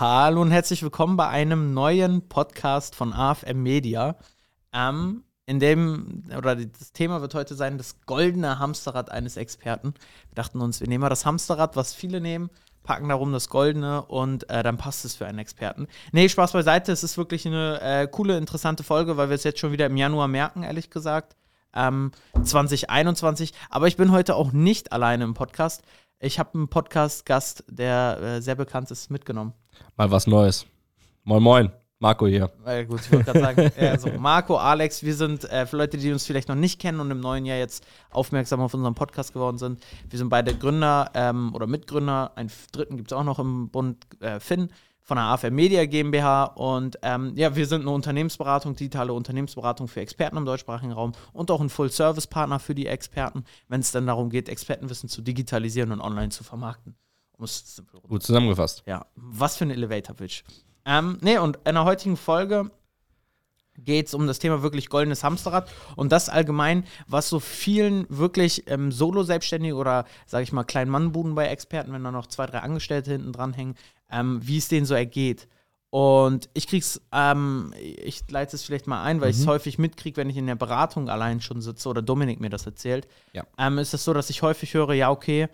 Hallo und herzlich willkommen bei einem neuen Podcast von AFM Media. Ähm, in dem, oder das Thema wird heute sein, das goldene Hamsterrad eines Experten. Wir dachten uns, wir nehmen mal das Hamsterrad, was viele nehmen, packen darum das Goldene und äh, dann passt es für einen Experten. Nee, Spaß beiseite, es ist wirklich eine äh, coole, interessante Folge, weil wir es jetzt schon wieder im Januar merken, ehrlich gesagt. Ähm, 2021. Aber ich bin heute auch nicht alleine im Podcast. Ich habe einen Podcast-Gast, der äh, sehr bekannt ist, mitgenommen. Mal was Neues. Moin, moin. Marco hier. Äh, gut, ich wollte gerade sagen, also Marco, Alex, wir sind äh, für Leute, die uns vielleicht noch nicht kennen und im neuen Jahr jetzt aufmerksam auf unseren Podcast geworden sind. Wir sind beide Gründer ähm, oder Mitgründer. Einen dritten gibt es auch noch im Bund, äh, Finn von der AFM Media GmbH. Und ähm, ja, wir sind eine Unternehmensberatung, digitale Unternehmensberatung für Experten im deutschsprachigen Raum und auch ein Full-Service-Partner für die Experten, wenn es dann darum geht, Expertenwissen zu digitalisieren und online zu vermarkten. Um Gut zusammengefasst. Ja, was für ein Elevator-Pitch. Ähm, nee, und in der heutigen Folge geht es um das Thema wirklich goldenes Hamsterrad und das allgemein, was so vielen wirklich ähm, Solo-Selbstständigen oder, sage ich mal, kleinen Mannbuden bei Experten, wenn da noch zwei, drei Angestellte hinten dran hängen, ähm, wie es denen so ergeht. Und ich krieg's, ähm, ich leite es vielleicht mal ein, weil mhm. ich es häufig mitkriege, wenn ich in der Beratung allein schon sitze oder Dominik mir das erzählt. Ja. Ähm, ist es so, dass ich häufig höre, ja, okay,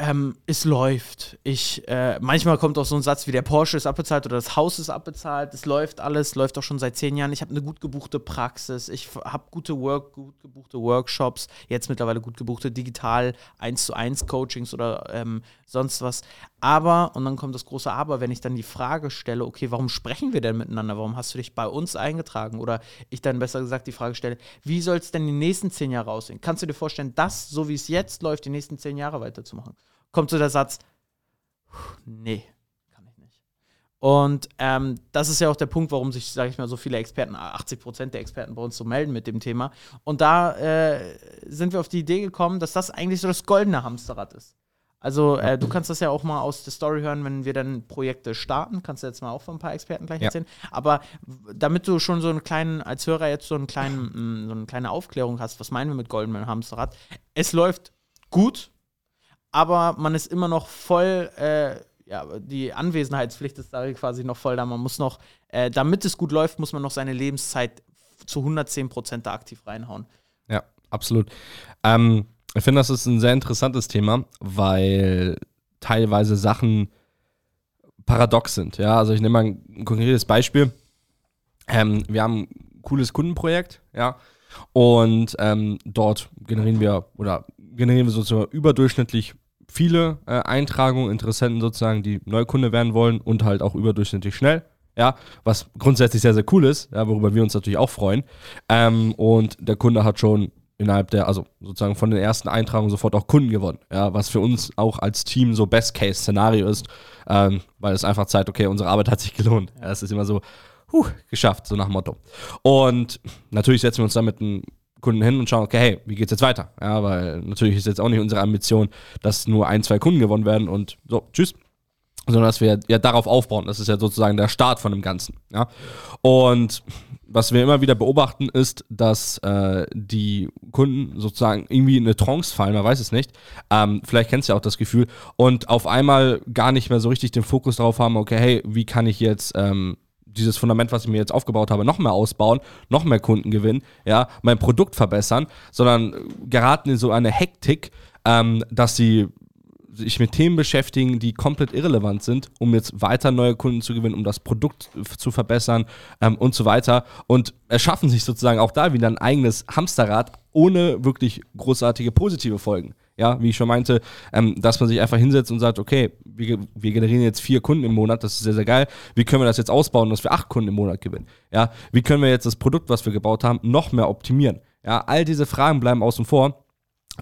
ähm, es läuft. Ich, äh, manchmal kommt auch so ein Satz wie der Porsche ist abbezahlt oder das Haus ist abbezahlt. Es läuft alles, läuft auch schon seit zehn Jahren. Ich habe eine gut gebuchte Praxis. Ich habe gute Work, gut gebuchte Workshops. Jetzt mittlerweile gut gebuchte digital 1 zu 1 Coachings oder ähm, sonst was. Aber, und dann kommt das große Aber, wenn ich dann die Frage stelle, okay, warum sprechen wir denn miteinander? Warum hast du dich bei uns eingetragen? Oder ich dann besser gesagt die Frage stelle, wie soll es denn die nächsten zehn Jahre aussehen? Kannst du dir vorstellen, das, so wie es jetzt läuft, die nächsten zehn Jahre weiterzumachen? Kommt so der Satz, nee, kann ich nicht. Und ähm, das ist ja auch der Punkt, warum sich, sage ich mal, so viele Experten, 80 Prozent der Experten bei uns so melden mit dem Thema. Und da äh, sind wir auf die Idee gekommen, dass das eigentlich so das goldene Hamsterrad ist. Also äh, du kannst das ja auch mal aus der Story hören, wenn wir dann Projekte starten. Kannst du jetzt mal auch von ein paar Experten gleich ja. erzählen. Aber damit du schon so einen kleinen, als Hörer jetzt so, einen kleinen, mm, so eine kleine Aufklärung hast, was meinen wir mit Goldman Hamsterrad? Es läuft gut, aber man ist immer noch voll, äh, ja, die Anwesenheitspflicht ist da quasi noch voll da. Man muss noch, äh, damit es gut läuft, muss man noch seine Lebenszeit zu 110 Prozent da aktiv reinhauen. Ja, absolut. Ähm ich finde, das ist ein sehr interessantes Thema, weil teilweise Sachen paradox sind. Ja, also ich nehme mal ein konkretes Beispiel. Ähm, wir haben ein cooles Kundenprojekt, ja, und ähm, dort generieren wir oder generieren wir sozusagen überdurchschnittlich viele äh, Eintragungen, Interessenten sozusagen, die Neukunde werden wollen und halt auch überdurchschnittlich schnell. Ja, was grundsätzlich sehr, sehr cool ist, ja, worüber wir uns natürlich auch freuen. Ähm, und der Kunde hat schon innerhalb der, also sozusagen von den ersten Eintragungen sofort auch Kunden gewonnen. Ja, was für uns auch als Team so Best-Case-Szenario ist, ähm, weil es einfach zeigt, okay, unsere Arbeit hat sich gelohnt. Ja, ist immer so, huh, geschafft, so nach Motto. Und natürlich setzen wir uns dann mit einem Kunden hin und schauen, okay, hey, wie geht's jetzt weiter? Ja, weil natürlich ist jetzt auch nicht unsere Ambition, dass nur ein, zwei Kunden gewonnen werden und so, tschüss, sondern dass wir ja darauf aufbauen. Das ist ja sozusagen der Start von dem Ganzen. Ja? Und was wir immer wieder beobachten, ist, dass äh, die Kunden sozusagen irgendwie in eine Trance fallen, man weiß es nicht. Ähm, vielleicht kennst du ja auch das Gefühl. Und auf einmal gar nicht mehr so richtig den Fokus darauf haben, okay, hey, wie kann ich jetzt ähm, dieses Fundament, was ich mir jetzt aufgebaut habe, noch mehr ausbauen, noch mehr Kunden gewinnen, ja, mein Produkt verbessern, sondern geraten in so eine Hektik, ähm, dass sie sich mit Themen beschäftigen, die komplett irrelevant sind, um jetzt weiter neue Kunden zu gewinnen, um das Produkt zu verbessern ähm, und so weiter. Und erschaffen sich sozusagen auch da wieder ein eigenes Hamsterrad ohne wirklich großartige positive Folgen. Ja, wie ich schon meinte, ähm, dass man sich einfach hinsetzt und sagt, okay, wir, wir, generieren jetzt vier Kunden im Monat, das ist sehr, sehr geil. Wie können wir das jetzt ausbauen, dass wir acht Kunden im Monat gewinnen? Ja, wie können wir jetzt das Produkt, was wir gebaut haben, noch mehr optimieren? Ja, all diese Fragen bleiben außen vor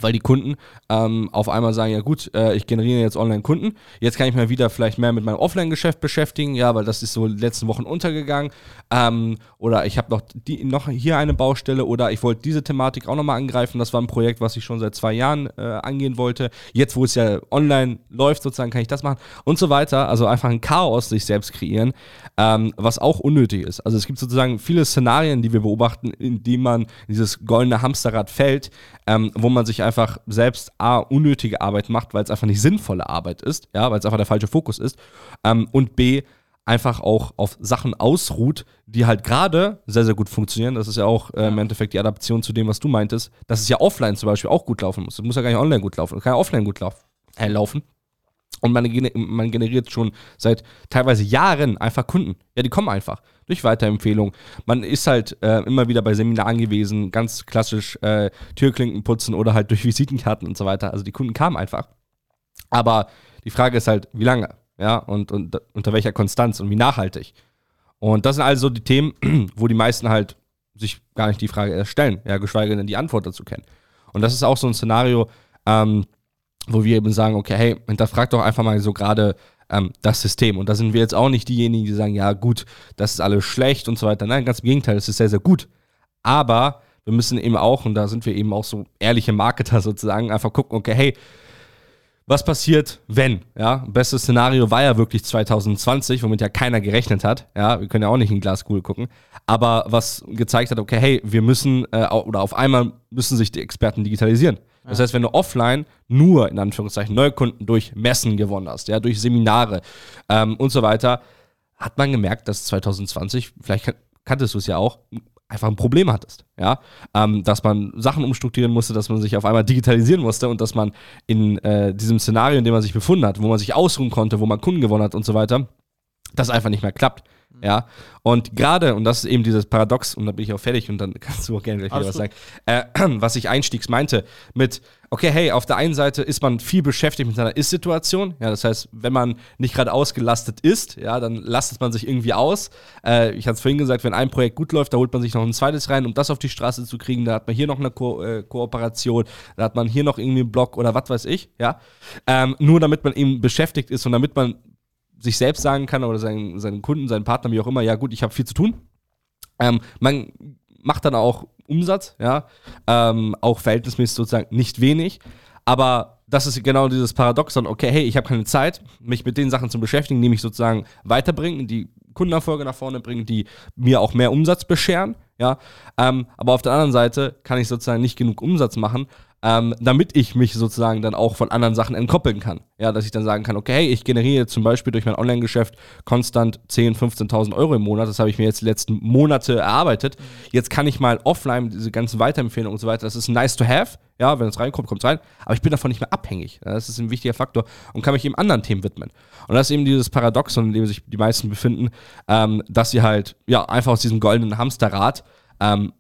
weil die Kunden ähm, auf einmal sagen, ja gut, äh, ich generiere jetzt Online-Kunden, jetzt kann ich mal wieder vielleicht mehr mit meinem Offline-Geschäft beschäftigen, ja, weil das ist so letzten Wochen untergegangen. Ähm, oder ich habe noch, noch hier eine Baustelle oder ich wollte diese Thematik auch nochmal angreifen, das war ein Projekt, was ich schon seit zwei Jahren äh, angehen wollte, jetzt wo es ja online läuft sozusagen, kann ich das machen und so weiter, also einfach ein Chaos sich selbst kreieren, ähm, was auch unnötig ist. Also es gibt sozusagen viele Szenarien, die wir beobachten, in denen man in dieses goldene Hamsterrad fällt, ähm, wo man sich einfach selbst A, unnötige Arbeit macht, weil es einfach nicht sinnvolle Arbeit ist, ja, weil es einfach der falsche Fokus ist. Ähm, und B, einfach auch auf Sachen ausruht, die halt gerade sehr, sehr gut funktionieren. Das ist ja auch äh, im Endeffekt die Adaption zu dem, was du meintest, dass es ja offline zum Beispiel auch gut laufen muss. Das muss ja gar nicht online gut laufen. Das kann ja offline gut lauf äh, laufen. Und man, man, generiert schon seit teilweise Jahren einfach Kunden. Ja, die kommen einfach durch Weiterempfehlung. Man ist halt äh, immer wieder bei Seminaren gewesen, ganz klassisch äh, Türklinken putzen oder halt durch Visitenkarten und so weiter. Also die Kunden kamen einfach. Aber die Frage ist halt, wie lange? ja, und, und unter welcher Konstanz und wie nachhaltig. Und das sind also die Themen, wo die meisten halt sich gar nicht die Frage erst stellen, ja, geschweige denn die Antwort dazu kennen. Und das ist auch so ein Szenario, ähm, wo wir eben sagen, okay, hey, hinterfragt doch einfach mal so gerade ähm, das System. Und da sind wir jetzt auch nicht diejenigen, die sagen, ja gut, das ist alles schlecht und so weiter. Nein, ganz im Gegenteil, es ist sehr, sehr gut. Aber wir müssen eben auch, und da sind wir eben auch so ehrliche Marketer sozusagen, einfach gucken, okay, hey, was passiert, wenn? Ja, bestes Szenario war ja wirklich 2020, womit ja keiner gerechnet hat. Ja, wir können ja auch nicht in Glaskugel gucken. Aber was gezeigt hat, okay, hey, wir müssen, äh, oder auf einmal müssen sich die Experten digitalisieren. Das heißt, wenn du offline nur, in Anführungszeichen, Neukunden durch Messen gewonnen hast, ja, durch Seminare ähm, und so weiter, hat man gemerkt, dass 2020, vielleicht kanntest du es ja auch, einfach ein Problem hattest, ja, ähm, dass man Sachen umstrukturieren musste, dass man sich auf einmal digitalisieren musste und dass man in äh, diesem Szenario, in dem man sich befunden hat, wo man sich ausruhen konnte, wo man Kunden gewonnen hat und so weiter, das einfach nicht mehr klappt. Ja, und gerade, und das ist eben dieses Paradox, und da bin ich auch fertig und dann kannst du auch gerne gleich wieder was sagen, äh, was ich einstiegs meinte, mit, okay, hey, auf der einen Seite ist man viel beschäftigt mit seiner Ist-Situation, ja, das heißt, wenn man nicht gerade ausgelastet ist, ja, dann lastet man sich irgendwie aus. Äh, ich hatte es vorhin gesagt, wenn ein Projekt gut läuft, da holt man sich noch ein zweites rein, um das auf die Straße zu kriegen, da hat man hier noch eine Ko äh, Kooperation, da hat man hier noch irgendwie einen Blog oder was weiß ich, ja. Ähm, nur damit man eben beschäftigt ist und damit man sich selbst sagen kann oder seinen, seinen Kunden, seinen Partner, wie auch immer, ja gut, ich habe viel zu tun. Ähm, man macht dann auch Umsatz, ja, ähm, auch verhältnismäßig sozusagen nicht wenig, aber das ist genau dieses Paradoxon, okay, hey, ich habe keine Zeit, mich mit den Sachen zu beschäftigen, die mich sozusagen weiterbringen, die Kundenerfolge nach vorne bringen, die mir auch mehr Umsatz bescheren, ja, ähm, aber auf der anderen Seite kann ich sozusagen nicht genug Umsatz machen, ähm, damit ich mich sozusagen dann auch von anderen Sachen entkoppeln kann. Ja, dass ich dann sagen kann, okay, ich generiere zum Beispiel durch mein Online-Geschäft konstant 10.000, 15.000 Euro im Monat. Das habe ich mir jetzt die letzten Monate erarbeitet. Jetzt kann ich mal offline diese ganzen Weiterempfehlungen und so weiter. Das ist nice to have. Ja, wenn es reinkommt, kommt es rein. Aber ich bin davon nicht mehr abhängig. Das ist ein wichtiger Faktor und kann mich eben anderen Themen widmen. Und das ist eben dieses Paradoxon, in dem sich die meisten befinden, ähm, dass sie halt, ja, einfach aus diesem goldenen Hamsterrad ähm,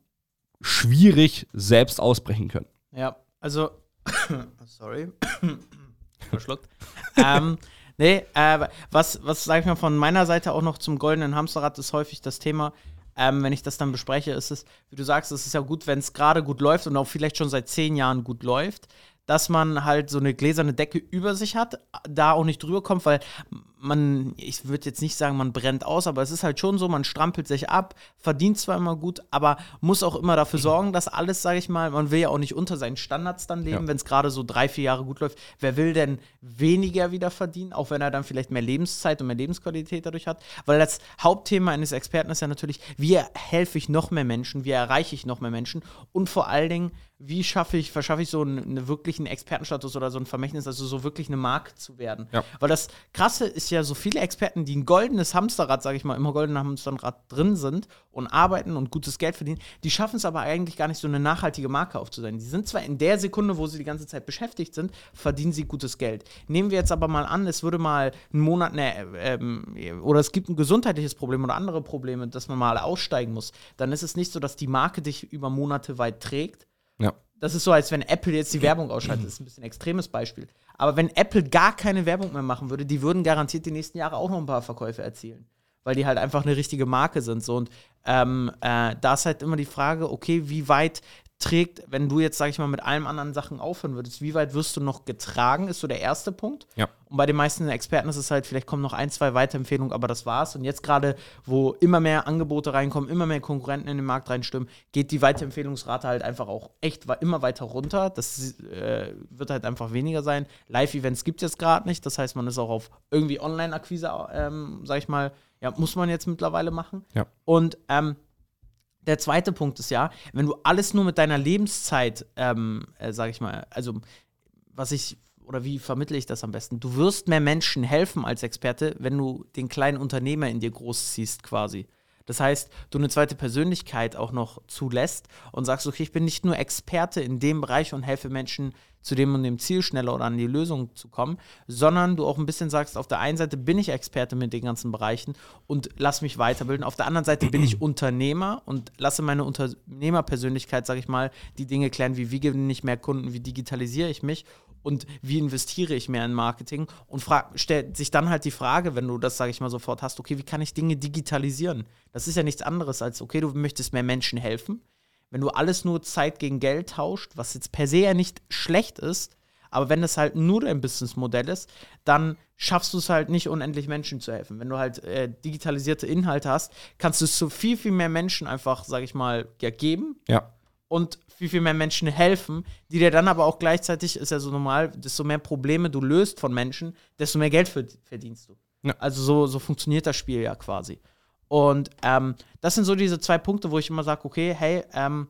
schwierig selbst ausbrechen können. Ja, also, sorry, verschluckt. ähm, nee, äh, was, was sage ich mal von meiner Seite auch noch zum goldenen Hamsterrad ist häufig das Thema, ähm, wenn ich das dann bespreche, ist es, wie du sagst, es ist ja gut, wenn es gerade gut läuft und auch vielleicht schon seit zehn Jahren gut läuft, dass man halt so eine gläserne Decke über sich hat, da auch nicht drüber kommt, weil man, ich würde jetzt nicht sagen, man brennt aus, aber es ist halt schon so, man strampelt sich ab, verdient zwar immer gut, aber muss auch immer dafür sorgen, dass alles, sage ich mal, man will ja auch nicht unter seinen Standards dann leben, ja. wenn es gerade so drei, vier Jahre gut läuft. Wer will denn weniger wieder verdienen, auch wenn er dann vielleicht mehr Lebenszeit und mehr Lebensqualität dadurch hat? Weil das Hauptthema eines Experten ist ja natürlich, wie helfe ich noch mehr Menschen, wie erreiche ich noch mehr Menschen und vor allen Dingen, wie schaffe ich, verschaffe ich so einen, einen wirklichen Expertenstatus oder so ein Vermächtnis, also so wirklich eine Marke zu werden. Ja. Weil das Krasse ist ja so viele Experten, die ein goldenes Hamsterrad, sage ich mal, immer goldenen Hamsterrad drin sind und arbeiten und gutes Geld verdienen, die schaffen es aber eigentlich gar nicht, so eine nachhaltige Marke aufzusein. Die sind zwar in der Sekunde, wo sie die ganze Zeit beschäftigt sind, verdienen sie gutes Geld. Nehmen wir jetzt aber mal an, es würde mal einen Monat, ne, ähm, oder es gibt ein gesundheitliches Problem oder andere Probleme, dass man mal aussteigen muss, dann ist es nicht so, dass die Marke dich über Monate weit trägt. Ja. Das ist so, als wenn Apple jetzt die Werbung ausschaltet. Das ist ein bisschen ein extremes Beispiel. Aber wenn Apple gar keine Werbung mehr machen würde, die würden garantiert die nächsten Jahre auch noch ein paar Verkäufe erzielen. Weil die halt einfach eine richtige Marke sind. So. Und ähm, äh, da ist halt immer die Frage, okay, wie weit trägt, wenn du jetzt, sag ich mal, mit allen anderen Sachen aufhören würdest, wie weit wirst du noch getragen, ist so der erste Punkt. Ja. Und bei den meisten Experten ist es halt, vielleicht kommen noch ein, zwei Weiterempfehlungen, aber das war's. Und jetzt gerade, wo immer mehr Angebote reinkommen, immer mehr Konkurrenten in den Markt reinstimmen, geht die Weiterempfehlungsrate halt einfach auch echt immer weiter runter. Das äh, wird halt einfach weniger sein. Live-Events gibt es jetzt gerade nicht, das heißt, man ist auch auf irgendwie Online-Akquise, ähm, sag ich mal, ja, muss man jetzt mittlerweile machen. Ja. Und ähm, Der zweite Punkt ist ja, wenn du alles nur mit deiner Lebenszeit, ähm, äh, sag ich mal, also was ich, oder wie vermittle ich das am besten? Du wirst mehr Menschen helfen als Experte, wenn du den kleinen Unternehmer in dir großziehst quasi. Das heißt, du eine zweite Persönlichkeit auch noch zulässt und sagst, okay, ich bin nicht nur Experte in dem Bereich und helfe Menschen zu dem und dem Ziel schneller oder an die Lösung zu kommen, sondern du auch ein bisschen sagst, auf der einen Seite bin ich Experte mit den ganzen Bereichen und lass mich weiterbilden. Auf der anderen Seite bin ich Unternehmer und lasse meine Unternehmerpersönlichkeit, sage ich mal, die Dinge klären, wie wie gewinne ich mehr Kunden, wie digitalisiere ich mich und wie investiere ich mehr in Marketing und stellt sich dann halt die Frage, wenn du das, sage ich mal, sofort hast, okay, wie kann ich Dinge digitalisieren? Das ist ja nichts anderes als, okay, du möchtest mehr Menschen helfen. Wenn du alles nur Zeit gegen Geld tauscht, was jetzt per se ja nicht schlecht ist, aber wenn das halt nur dein Businessmodell ist, dann schaffst du es halt nicht, unendlich Menschen zu helfen. Wenn du halt äh, digitalisierte Inhalte hast, kannst du es zu viel, viel mehr Menschen einfach, sage ich mal, ja, geben. Ja und viel, viel mehr Menschen helfen, die dir dann aber auch gleichzeitig, ist ja so normal, desto mehr Probleme du löst von Menschen, desto mehr Geld verdienst du. Ja. Also so, so funktioniert das Spiel ja quasi. Und ähm, das sind so diese zwei Punkte, wo ich immer sage, okay, hey, ähm,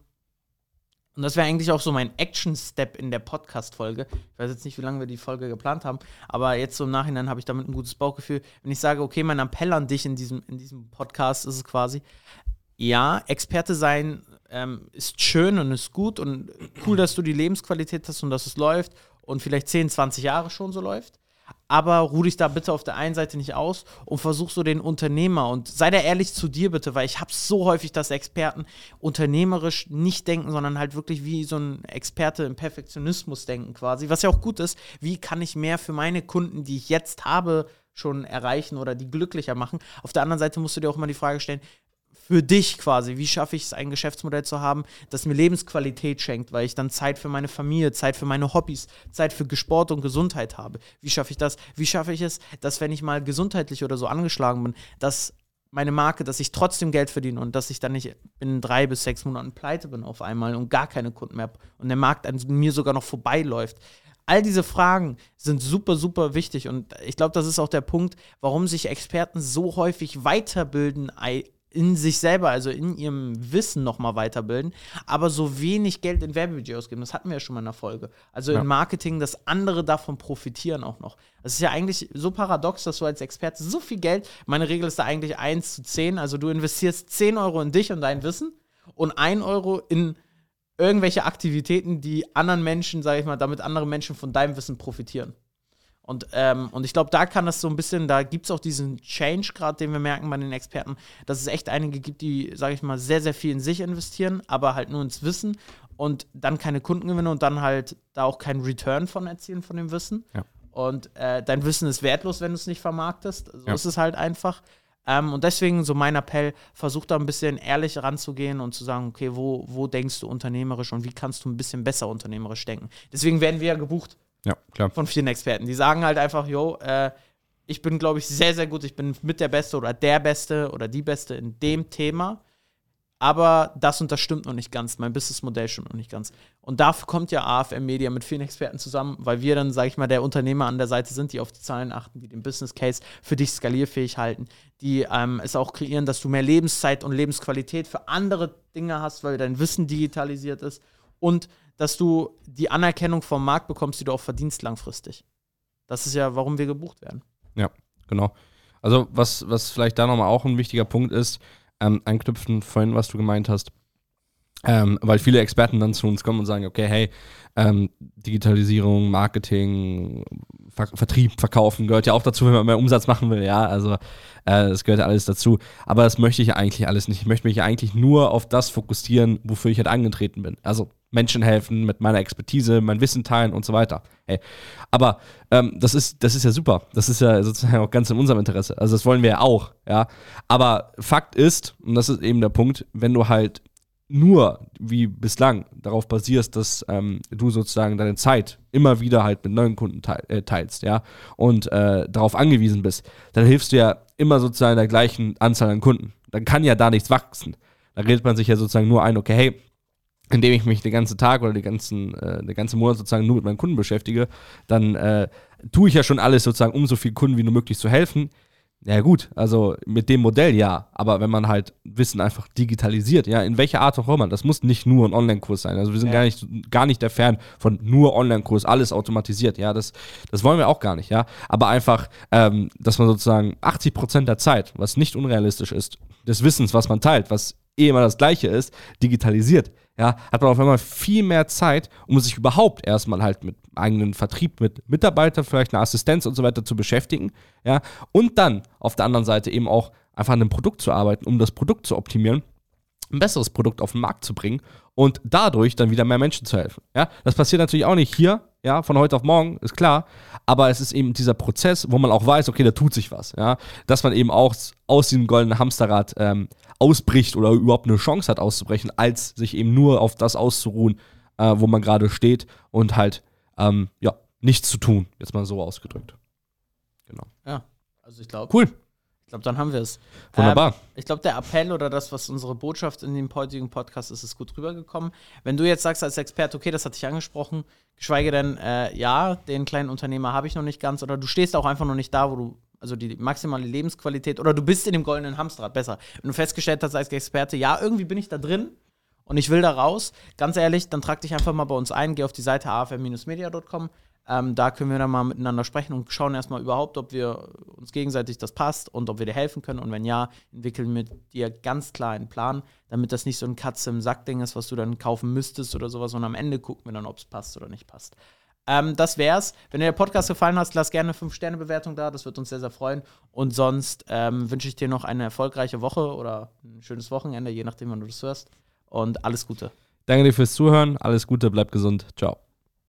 und das wäre eigentlich auch so mein Action-Step in der Podcast-Folge. Ich weiß jetzt nicht, wie lange wir die Folge geplant haben, aber jetzt so im Nachhinein habe ich damit ein gutes Bauchgefühl. Wenn ich sage, okay, mein Appell an dich in diesem, in diesem Podcast ist es quasi, ja, Experte sein ähm, ist schön und ist gut und cool, dass du die Lebensqualität hast und dass es läuft und vielleicht 10, 20 Jahre schon so läuft. Aber ruh dich da bitte auf der einen Seite nicht aus und versuch so den Unternehmer und sei da ehrlich zu dir bitte, weil ich habe so häufig, dass Experten unternehmerisch nicht denken, sondern halt wirklich wie so ein Experte im Perfektionismus denken quasi, was ja auch gut ist. Wie kann ich mehr für meine Kunden, die ich jetzt habe, schon erreichen oder die glücklicher machen? Auf der anderen Seite musst du dir auch immer die Frage stellen, für dich quasi. Wie schaffe ich es, ein Geschäftsmodell zu haben, das mir Lebensqualität schenkt, weil ich dann Zeit für meine Familie, Zeit für meine Hobbys, Zeit für Sport und Gesundheit habe? Wie schaffe ich das? Wie schaffe ich es, dass wenn ich mal gesundheitlich oder so angeschlagen bin, dass meine Marke, dass ich trotzdem Geld verdiene und dass ich dann nicht in drei bis sechs Monaten pleite bin auf einmal und gar keine Kunden mehr habe und der Markt an mir sogar noch vorbeiläuft. All diese Fragen sind super, super wichtig und ich glaube, das ist auch der Punkt, warum sich Experten so häufig weiterbilden in sich selber, also in ihrem Wissen nochmal weiterbilden, aber so wenig Geld in Werbebudget ausgeben. Das hatten wir ja schon mal in der Folge. Also ja. in Marketing, dass andere davon profitieren auch noch. Das ist ja eigentlich so paradox, dass du als Experte so viel Geld, meine Regel ist da eigentlich 1 zu 10, also du investierst 10 Euro in dich und dein Wissen und 1 Euro in irgendwelche Aktivitäten, die anderen Menschen, sage ich mal, damit andere Menschen von deinem Wissen profitieren. Und, ähm, und ich glaube, da kann das so ein bisschen, da gibt es auch diesen Change gerade, den wir merken bei den Experten, dass es echt einige gibt, die, sage ich mal, sehr, sehr viel in sich investieren, aber halt nur ins Wissen und dann keine Kunden gewinnen und dann halt da auch keinen Return von erzielen von dem Wissen. Ja. Und äh, dein Wissen ist wertlos, wenn du es nicht vermarktest. So ja. ist es halt einfach. Ähm, und deswegen so mein Appell, versuch da ein bisschen ehrlich ranzugehen und zu sagen, okay, wo, wo denkst du unternehmerisch und wie kannst du ein bisschen besser unternehmerisch denken. Deswegen werden wir ja gebucht ja, klar. Von vielen Experten. Die sagen halt einfach, yo, äh, ich bin, glaube ich, sehr, sehr gut. Ich bin mit der Beste oder der Beste oder die Beste in dem Thema. Aber das und das stimmt noch nicht ganz. Mein Businessmodell stimmt noch nicht ganz. Und dafür kommt ja AFM Media mit vielen Experten zusammen, weil wir dann, sage ich mal, der Unternehmer an der Seite sind, die auf die Zahlen achten, die den Business Case für dich skalierfähig halten, die ähm, es auch kreieren, dass du mehr Lebenszeit und Lebensqualität für andere Dinge hast, weil dein Wissen digitalisiert ist und dass du die Anerkennung vom Markt bekommst, die du auch verdienst langfristig. Das ist ja, warum wir gebucht werden. Ja, genau. Also, was, was vielleicht da nochmal auch ein wichtiger Punkt ist, ähm, anknüpfen vorhin, was du gemeint hast, ähm, weil viele Experten dann zu uns kommen und sagen, okay, hey, ähm, Digitalisierung, Marketing, Ver Vertrieb, Verkaufen gehört ja auch dazu, wenn man mehr Umsatz machen will, ja, also äh, das gehört ja alles dazu. Aber das möchte ich ja eigentlich alles nicht. Ich möchte mich eigentlich nur auf das fokussieren, wofür ich halt angetreten bin. Also Menschen helfen, mit meiner Expertise, mein Wissen teilen und so weiter. Hey. Aber ähm, das, ist, das ist ja super. Das ist ja sozusagen auch ganz in unserem Interesse. Also das wollen wir ja auch, ja. Aber Fakt ist, und das ist eben der Punkt, wenn du halt nur wie bislang darauf basierst, dass ähm, du sozusagen deine Zeit immer wieder halt mit neuen Kunden teil, äh, teilst, ja, und äh, darauf angewiesen bist, dann hilfst du ja immer sozusagen der gleichen Anzahl an Kunden. Dann kann ja da nichts wachsen. Da redet man sich ja sozusagen nur ein, okay, hey, indem ich mich den ganzen Tag oder den ganzen, äh, den ganzen Monat sozusagen nur mit meinen Kunden beschäftige, dann äh, tue ich ja schon alles sozusagen, um so vielen Kunden wie nur möglich zu helfen. Ja gut, also mit dem Modell ja, aber wenn man halt Wissen einfach digitalisiert, ja, in welcher Art auch immer, das muss nicht nur ein Online-Kurs sein. Also wir sind Ja. gar nicht gar nicht der Fan von nur Online-Kurs, alles automatisiert, ja, das, das wollen wir auch gar nicht, ja. Aber einfach, ähm, dass man sozusagen 80 Prozent der Zeit, was nicht unrealistisch ist, des Wissens, was man teilt, was eh immer das Gleiche ist, digitalisiert, ja, hat man auf einmal viel mehr Zeit, um sich überhaupt erstmal halt mit eigenen Vertrieb, mit Mitarbeitern, vielleicht eine Assistenz und so weiter zu beschäftigen, ja, und dann auf der anderen Seite eben auch einfach an einem Produkt zu arbeiten, um das Produkt zu optimieren, ein besseres Produkt auf den Markt zu bringen und dadurch dann wieder mehr Menschen zu helfen. Ja, das passiert natürlich auch nicht hier, ja, von heute auf morgen, ist klar, aber es ist eben dieser Prozess, wo man auch weiß, okay, da tut sich was, ja, dass man eben auch aus diesem goldenen Hamsterrad ähm, ausbricht oder überhaupt eine Chance hat auszubrechen, als sich eben nur auf das auszuruhen, äh, wo man gerade steht und halt, ähm, ja, nichts zu tun, jetzt mal so ausgedrückt. Genau. Ja, also ich glaube, Cool, ich glaube, dann haben wir es. wunderbar. Ähm, ich glaube, der Appell oder das, was unsere Botschaft in dem heutigen Podcast ist, ist gut rübergekommen. Wenn du jetzt sagst als Experte, okay, das hatte ich angesprochen, geschweige denn, äh, ja, den kleinen Unternehmer habe ich noch nicht ganz, oder du stehst auch einfach noch nicht da, wo du, also die maximale Lebensqualität, oder du bist in dem goldenen Hamsterrad, besser. Wenn du festgestellt hast als Experte, ja, irgendwie bin ich da drin und ich will da raus, ganz ehrlich, dann trag dich einfach mal bei uns ein, geh auf die Seite afm-media.com. Ähm, da können wir dann mal miteinander sprechen und schauen erstmal überhaupt, ob wir uns gegenseitig das passt und ob wir dir helfen können. Und wenn ja, entwickeln wir dir ganz klar einen Plan, damit das nicht so ein Katze im Sack-Ding ist, was du dann kaufen müsstest oder sowas. Und am Ende gucken wir dann, ob es passt oder nicht passt. Ähm, das wär's. Wenn dir der Podcast gefallen hat, lass gerne eine 5-Sterne-Bewertung da. Das wird uns sehr, sehr freuen. Und sonst ähm, wünsche ich dir noch eine erfolgreiche Woche oder ein schönes Wochenende, je nachdem, wann du das hörst. Und alles Gute. Danke dir fürs Zuhören, alles Gute, bleib gesund, ciao.